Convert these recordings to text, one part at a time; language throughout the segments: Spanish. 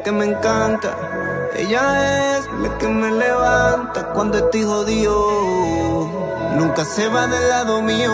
La que me encanta. Ella es la que me levanta cuando estoy jodido. Nunca se va del lado mío.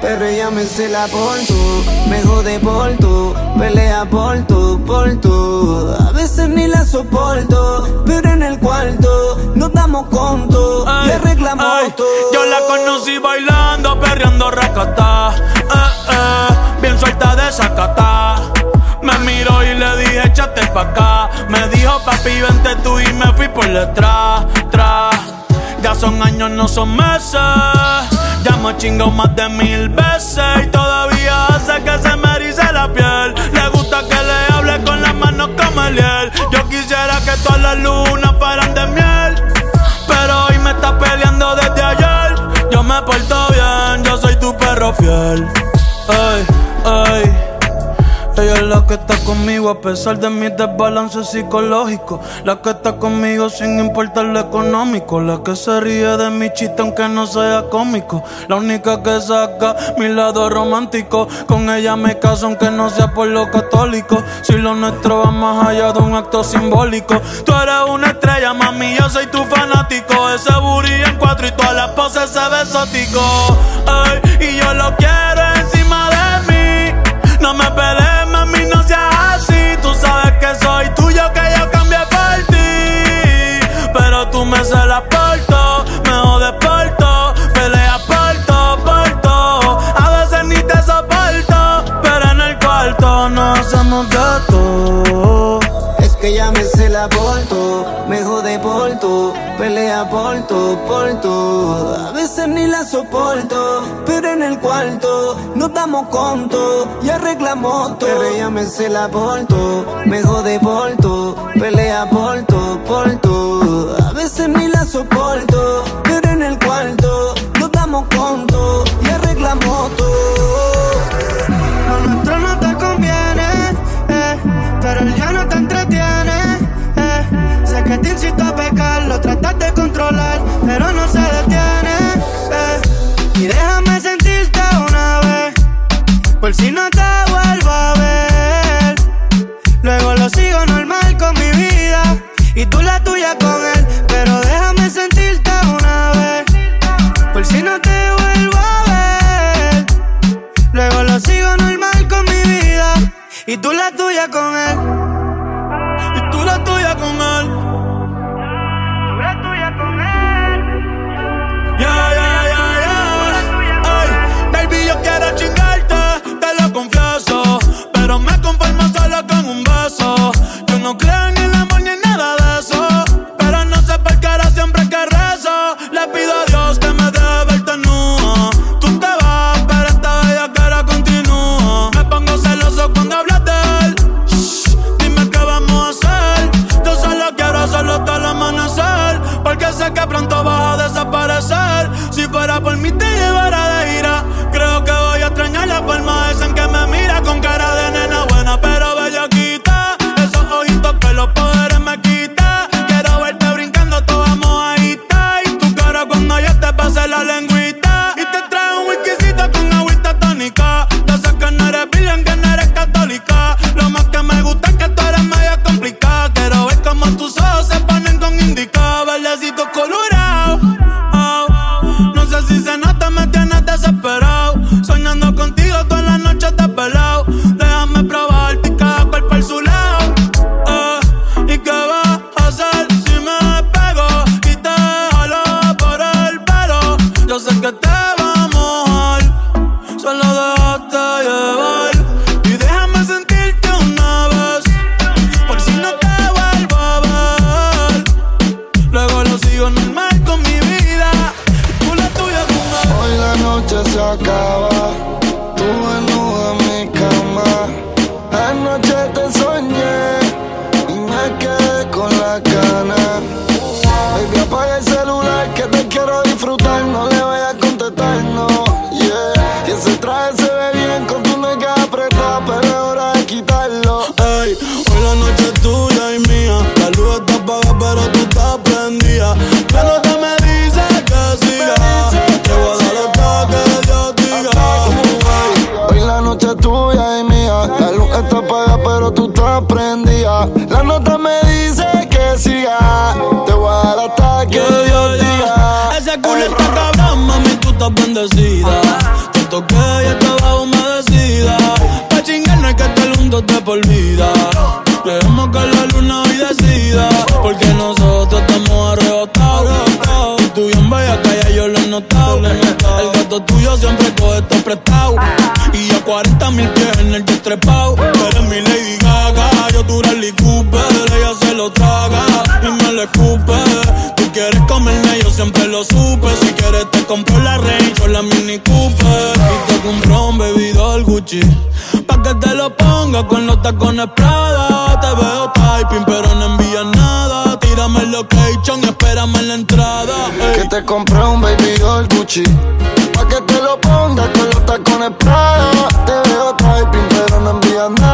Pero ella me cela por tú, me jode por tú, pelea por tú, por tú. A veces ni la soporto, pero en el cuarto nos damos conto, y arreglamos todo. Yo la conocí bailando, perreando racata, eh, eh, bien suelta de sacata. Me miró y le dije, échate pa' acá. Me dijo, papi, vente tú y me fui por detrás, tras. Ya son años, no son meses. Ya me chingo más de mil veces y todavía hace que se me erice la piel. Le gusta que le hable con las manos como el hiel. Yo quisiera que todas las lunas fueran de miel. Pero hoy me está peleando desde ayer. Yo me porto bien, yo soy tu perro fiel. Ay, ay. Ella es la que está conmigo a pesar de mis desbalances psicológicos. La que está conmigo sin importar lo económico. La que se ríe de mi chiste aunque no sea cómico. La única que saca mi lado romántico. Con ella me caso aunque no sea por lo católico. Si lo nuestro va más allá de un acto simbólico. Tú eres una estrella, mami, yo soy tu fanático. Ese booty en cuatro y todas las poses se ve exótico. Ay, y yo lo quiero encima de mí. No me pelees, cela por tú, me jode por pelea por tú. A veces ni la soporto, pero en el cuarto nos damos conto y arreglamos todo. Pero me cela por tú, me jode por pelea por tú. A veces ni sé que pronto vas de por vida. Dejemos que la luna hoy decida. Porque nosotros estamos arrebatados. Y tú bien vaya que yo lo he notado. El gato tuyo siempre coge esto prestado. Y yo 40 mil pies en el destrepado. Tú eres mi Lady Gaga. Yo tu Rally Cooper. Ella se lo traga y me lo escupe. Tú quieres comerme, yo siempre lo supe. Si quieres te compro la Range o la Mini Cooper. Y te compro un bebidor Gucci. Lo ponga con los tacones Prada. Te veo typing, pero no envías nada. Tírame el location espérame en la entrada. ey. Que te compré un baby doll Gucci Pa' que te lo pongas con los tacones Prada Te veo typing pero no envías nada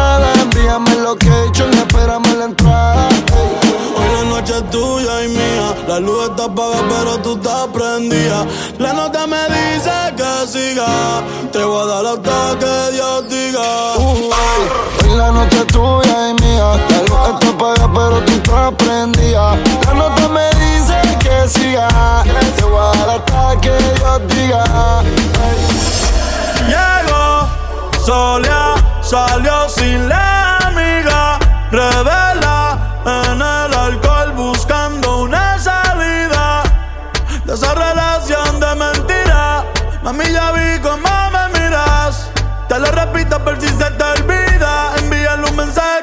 luz está apagada, pero tú estás prendida. La nota me dice que siga. Te voy a dar hasta que Dios diga. Uh. Hoy la noche es tuya y mía La luz está apagada pero tú estás prendida La nota me dice que siga Te voy a dar hasta que Dios diga. Llegó, solía, salió sin la amiga. Revela en el alcohol buscando Mami, ya vi cómo me miras. Te lo repito por si se te olvida. Envíale un mensaje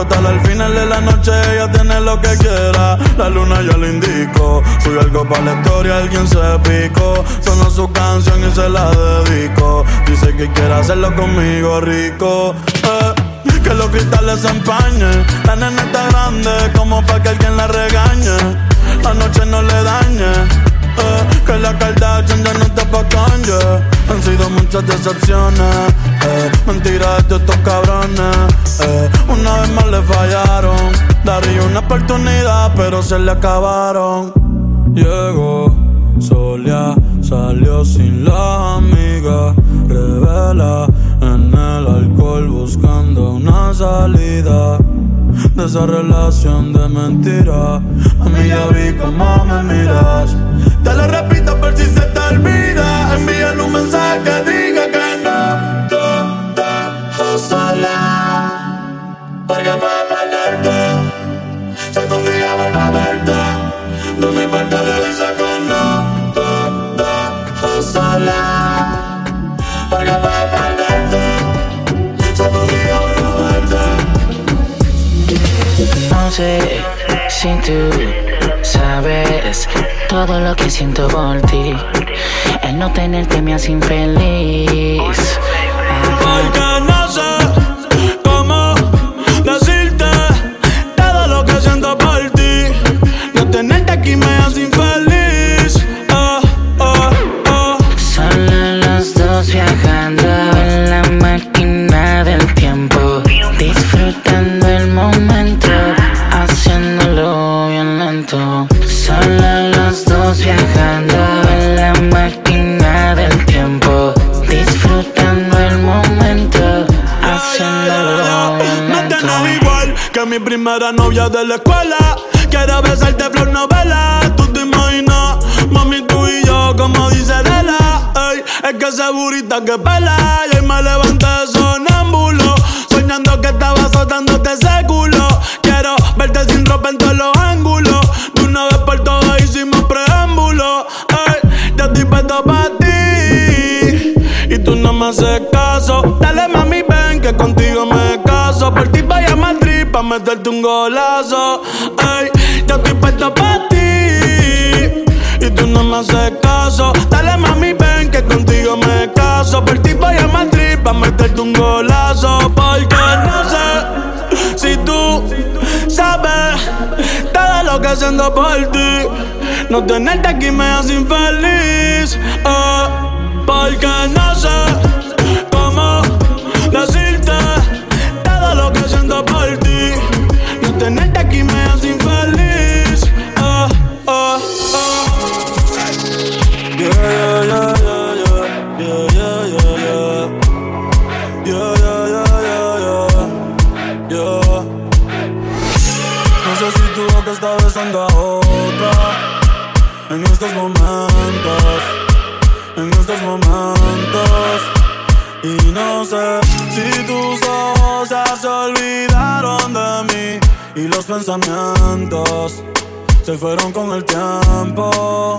Total, al final de la noche ella tiene lo que quiera. La luna ya le indicó, sube algo para la historia, alguien se picó. Sonó su canción y se la dedico. Dice que quiere hacerlo conmigo rico. eh. Que los cristales se empañen. La nena está grande como para que alguien la regañe. La noche no le dañe. eh, que la Kardashian ya no está pa' Han sido muchas decepciones eh, Mentiras de estos cabrones eh, Una vez más le fallaron Daría una oportunidad pero se le acabaron Llegó, solía, salió sin la amiga Revela en el alcohol buscando una salida de esa relación de mentira. A mí ya vi cómo me miras. Te lo repito tenerte me hace infeliz. Esa burita que pela y me levanté sonámbulo. Soñando que estaba azotándote ese culo. Quiero verte sin ropa en todos los ángulos. De una vez por todas hicimos preámbulo. Ay, yo estoy puesto para ti. Y tú no me haces caso. Dale mami, ven que contigo me caso. Por ti vaya a Madrid pa' meterte un golazo. Ay, yo estoy puesto para ti. Y tú no me haces caso. Dale mami, ven contigo me caso. Por ti voy a Madrid pa' meterte un golazo. Porque no sé si tú sabes todo lo que haciendo por ti. No tenerte aquí me hace infeliz. Eh, porque no sé Y no sé si tus ojos ya se olvidaron de mí y los pensamientos se fueron con el tiempo.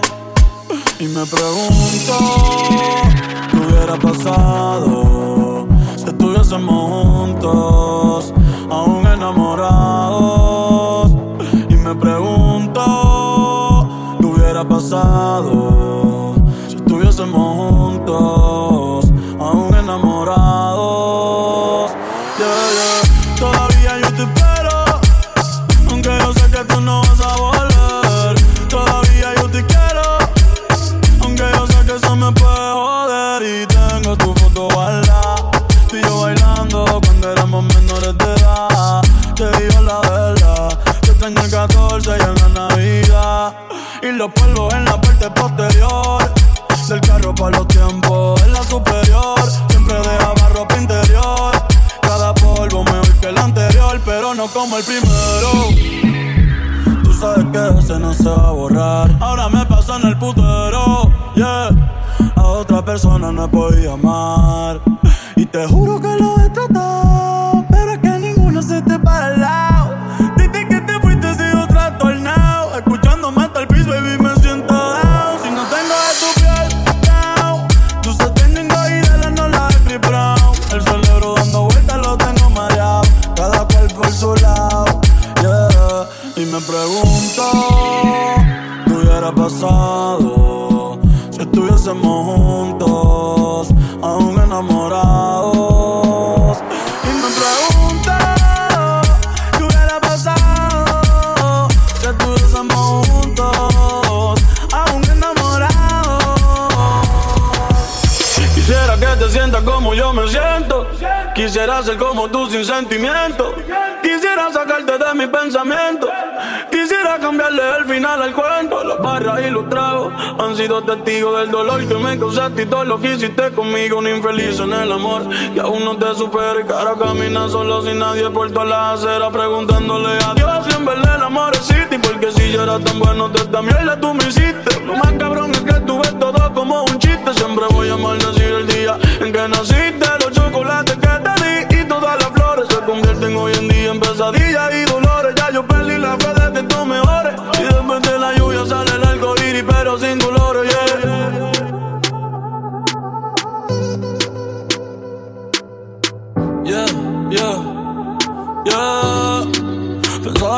Y me pregunto qué hubiera pasado si estuviésemos juntos, aún enamorados. Y me pregunto qué hubiera pasado si estuviésemos juntos, todo lo que hiciste conmigo. Un infeliz en el amor que aún no te supera. Y camina solo sin nadie por todas las aceras preguntándole a Dios si en verdad el amor existe. Porque si yo era tan bueno, te esta mierda tú me hiciste. Lo más cabrón es que tú ves todo como un chiste. Siempre voy a maldecir el día en que naciste. Los chocolates que te di y todas las flores se convierten hoy en día en pesadillas y dolores. Ya yo perdí la fe de que tú mejores. Y después de la lluvia sale el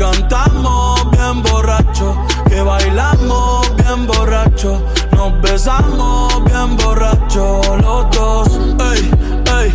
Cantamos bien borracho, que bailamos bien borracho, nos besamos bien borracho los dos. Ey, ey,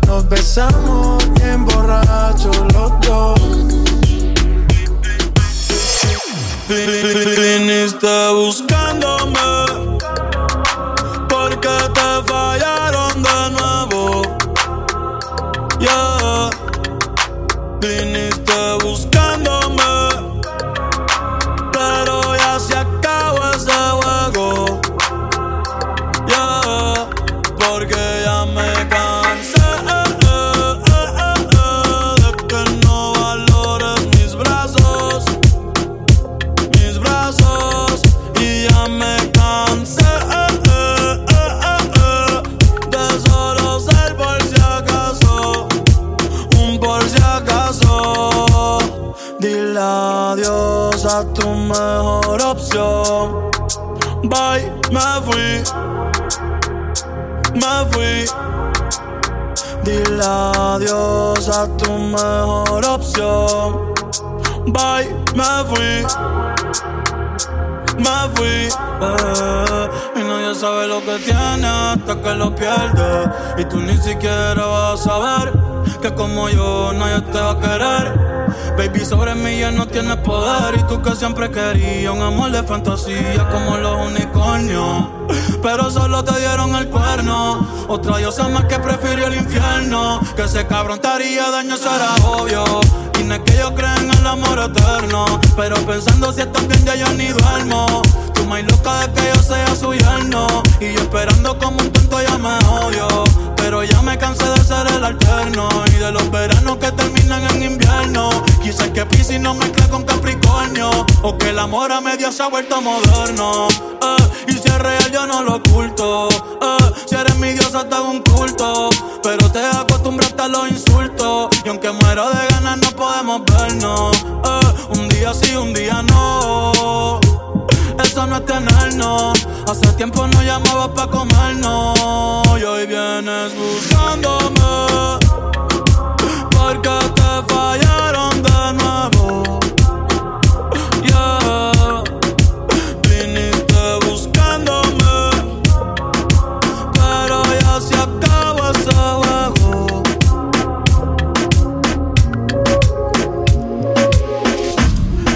nos besamos bien borrachos los dos. Viniste buscándome porque te fallaron de nuevo. Yeah. Me fui. Dile adiós a tu mejor opción. Bye, me fui, me fui. Eh, y nadie sabe lo que tiene hasta que lo pierde. Y tú ni siquiera vas a saber que como yo nadie te va a querer. Baby, sobre mí ya no tienes poder. Y tú que siempre querías un amor de fantasía como los unicornios. Pero solo te dieron el cuerno. Otra diosa más que prefirió el infierno. Que ese cabrón te daño, será obvio. Y no es que yo creen en el amor eterno. Pero pensando si estás bien, ya yo ni duermo. Tú más loca de que yo sea su yerno. Y yo esperando como un tonto ya me odio. Pero ya me cansé de ser el alterno. Y de los veranos que terminan en invierno. Quizás que Pisces no mezcle con Capricornio. O que el amor a medio se ha vuelto moderno. Eh, y si es real, yo no lo oculto. Eh, si eres mi diosa, te hago un culto. Pero te acostumbraste a los insultos. Y aunque muero de ganas, no podemos vernos. Eh, un día sí, un día no eso no es tenernos. Hace tiempo no llamaba pa' comernos. Y hoy vienes buscándome. Porque te fallaron de nuevo.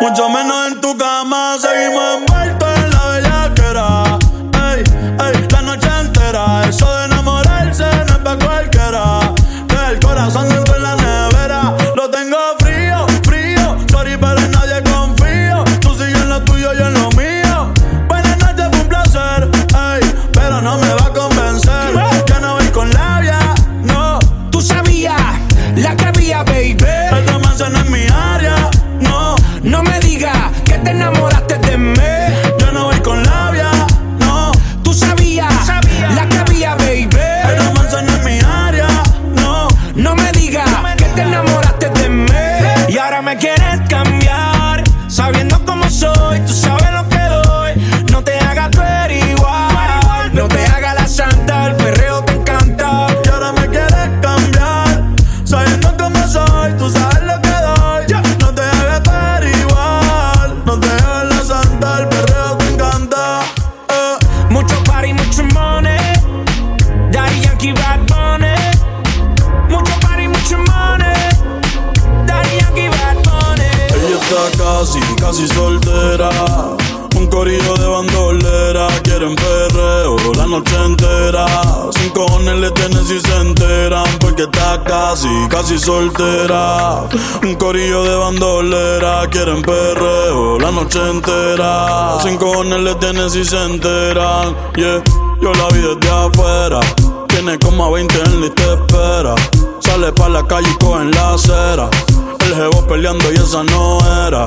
mucho menos en tu cama. Seguimos en la soltera. Un corillo de bandolera, quieren perreo la noche entera. Sin cojones le tienen si se enteran, porque está casi, casi soltera. Un corillo de bandolera, quieren perreo la noche entera. Sin cojones le tienen si se enteran, yeah. Yo la vi desde afuera, tiene como a 20 en lista de espera. Sale pa' la calle y coge en la acera. El jevo peleando y esa no era.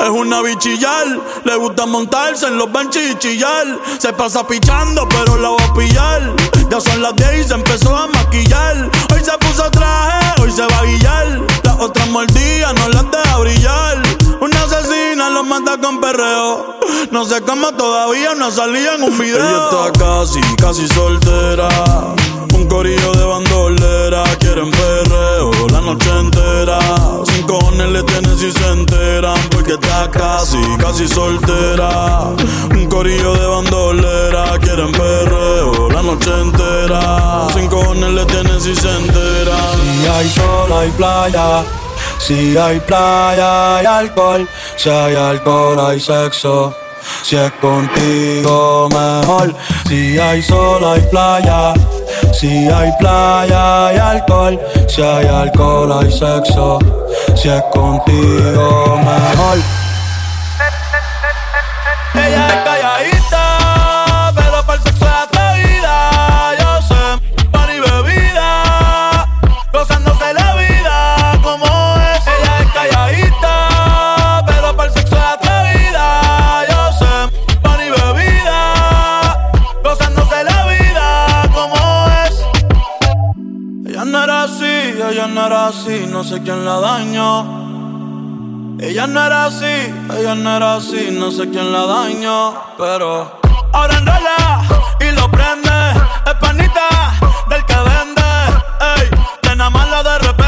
Es una bichillar, le gusta montarse en los benches y chillar. Se pasa pichando, pero la va a pillar. Ya son las 10 y se empezó a maquillar. Hoy se puso traje, hoy se va a guillar. Las otras mordidas no las deja brillar. Una asesina lo mata con perreo. No sé cómo todavía no salía en un video. Ella está casi, casi soltera. Un corillo de bandolera, quieren perreo la noche entera. Le tienen si se enteran, porque está casi, casi soltera. Un corillo de bandolera, quieren perreo la noche entera. Sin cojones le tienen si se enteran. Si hay sol, hay playa. Si hay playa, hay alcohol. Si hay alcohol, hay sexo. Si es contigo, mejor. Si hay sol, hay playa. Si hay playa, hay alcohol. Si hay alcohol, hay sexo. Si es contigo, mejor. Era así, no sé quién la dañó. Ella no era así, ella no era así, no sé quién la dañó, pero ahora enrola y lo prende, es panita del que vende, ey, mala de repente,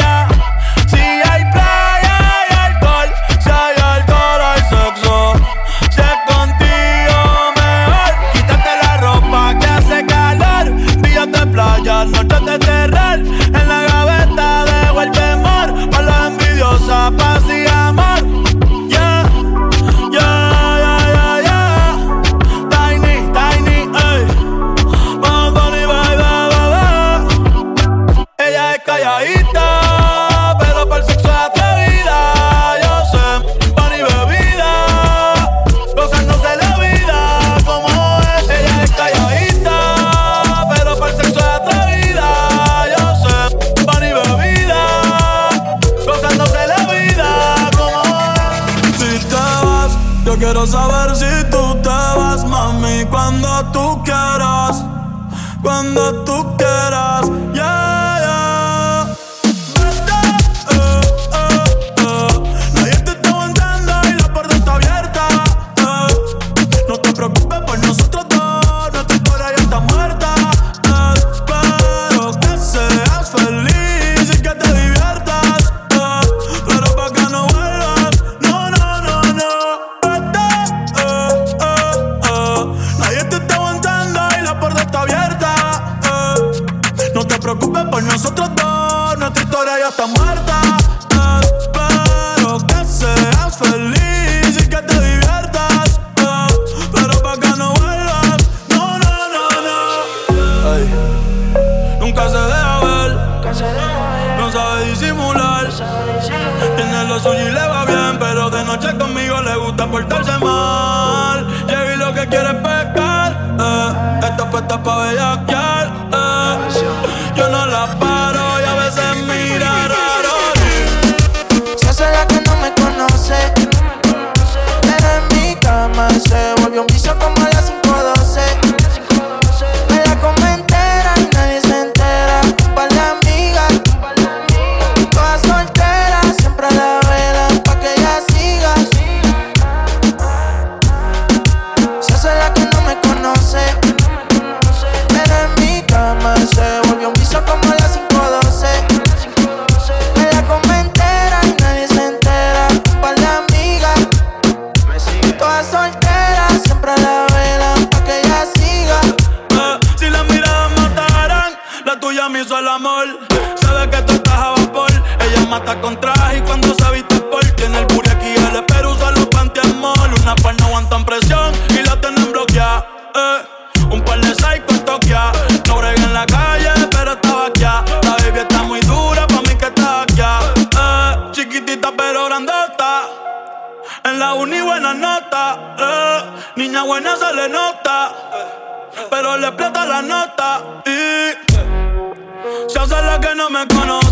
soltera, siempre la velan pa' que ella siga. Eh, si las miradas mataran, la tuya me hizo el amor. Sabe que tú estás a vapor. Ella mata con traje y cuando se viste por tiene el buena se le nota, pero le explota la nota y eh, se hace la que no me conoce.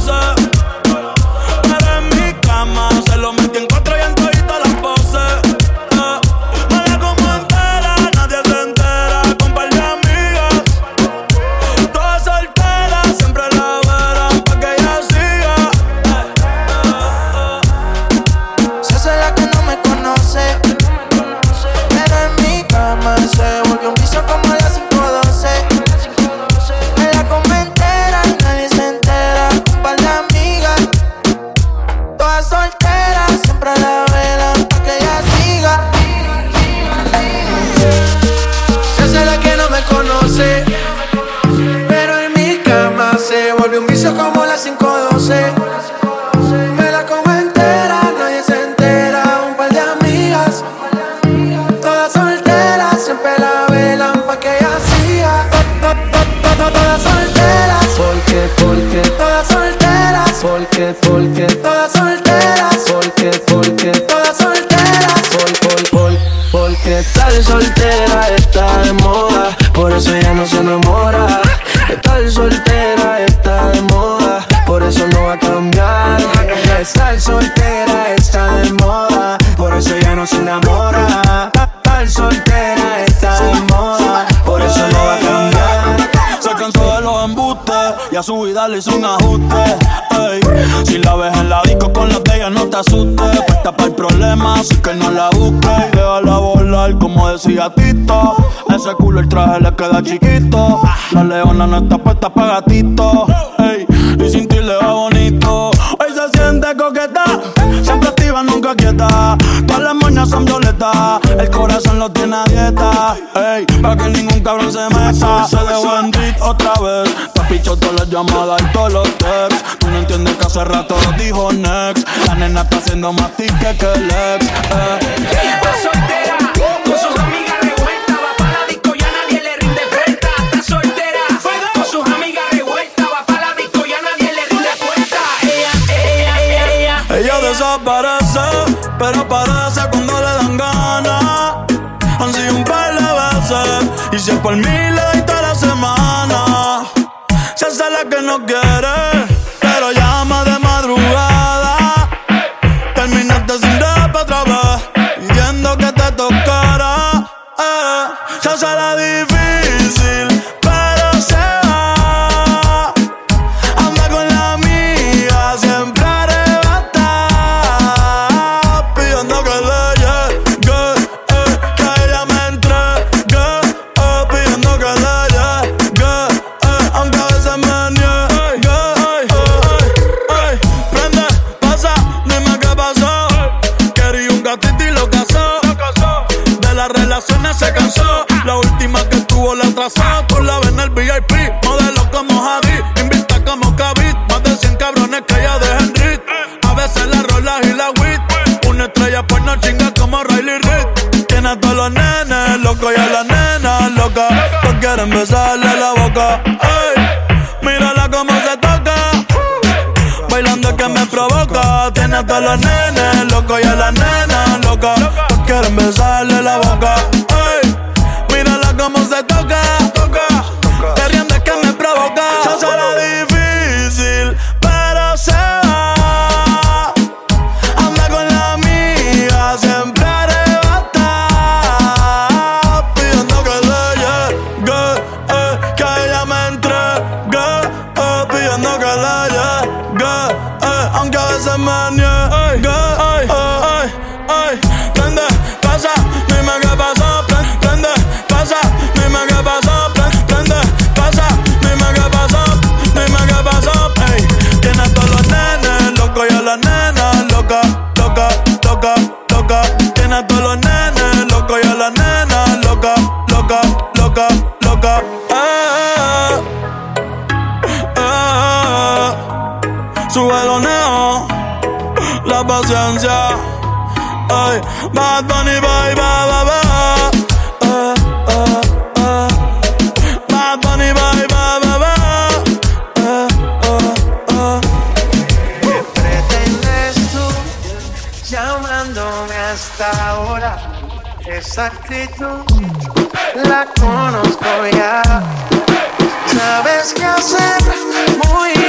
Como decía Tito. Ese culo el traje le queda chiquito. La leona no está puesta para gatito. y sin ti le va bonito. Hoy se siente coqueta, siempre activa, nunca quieta. Todas las moñas son violetas, el corazón lo tiene a dieta. Ey, para que ningún cabrón se meta. Se dejó en otra vez. Te picho todas las llamadas y todos los texts. Tú no entiendes que hace rato dijo next. La nena está haciendo más tique que el ex. Eh. Soltera, con sus amigas desaparece, pero aparece cuando le dan ganas. Han sido un par de veces, y si es por mí le doy toda la semana. Se hace la que no quiere me sale la boca. Ey, mírala como se toca. Bailando que me provoca. Tiene hasta los nenes locos y a la nena loca. Quieren besarle la boca. Ey, mírala como se toca Su velo la paciencia. Ay, bad bunny, bye bye bye bye. Ay, ay, ay. Bad bunny, bye bye bye bye. ¿Pretendes tú llamándome hasta ahora? Esa actitud la conozco ya. Sabes qué hacer, muy.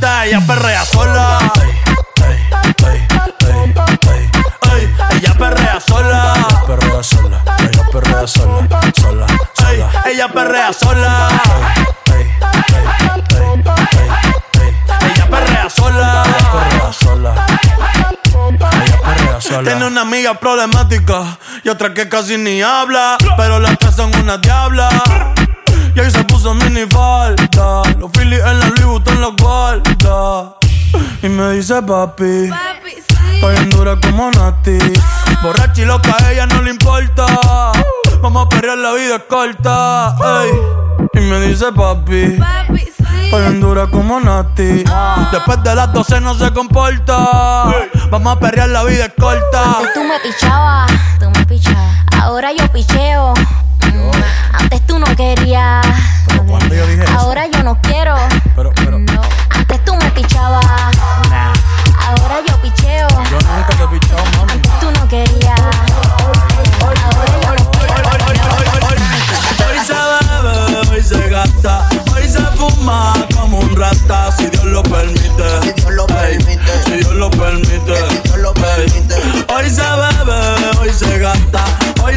Ella perrea sola. Ey, ella perrea sola. Perrea sola, ella perrea sola, sola, sola. ella perrea sola. Ella perrea sola. Perrea sola. Ella perrea sola. Tiene una amiga problemática y otra que casi ni habla. Pero las tres son una diabla. Y ahí se puso mini falta. Los Phillies en la Louis Vuitton los guarda. Y me dice papi. Estoy en dura como Nati. Borracha y loca, a ella no le importa. Vamos a perrear, la vida es corta. ey. Y me dice papi. Estoy en dura como Nati. Después de las 12 no se comporta. Vamos a perrear, la vida es corta. Antes tú me pichabas, tú me pichabas. Ahora yo picheo. Antes tú no querías. cuando yo dije eso? Ahora yo no quiero. Pero, pero, No. Antes tú me pichabas. Ahora yo picheo. yo nunca te he pichado, mami. Antes tú no querías. Ahora yo no quiero. Hoy se bebe, hoy se gasta, hoy se fuma como un rata, si Dios lo permite. Si Dios lo permite. Si Dios lo permite. Si Dios lo permite. Ey, Hoy se bebe,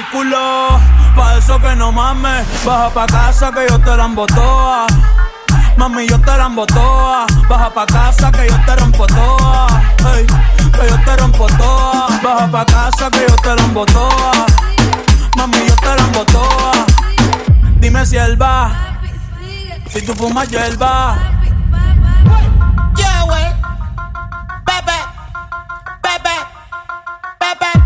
El eso que no mames. Baja pa' casa que yo te la embotoa. Mami, yo te la embotoa. Baja pa' casa que yo te rompo toa. Que yo te rompo toa. Baja pa' casa que yo te la embotoa. Mami, yo te la embotoa. Dime si él va. Si tú fumas hierba. Yeah, wey. Bebe, bebe, bebe.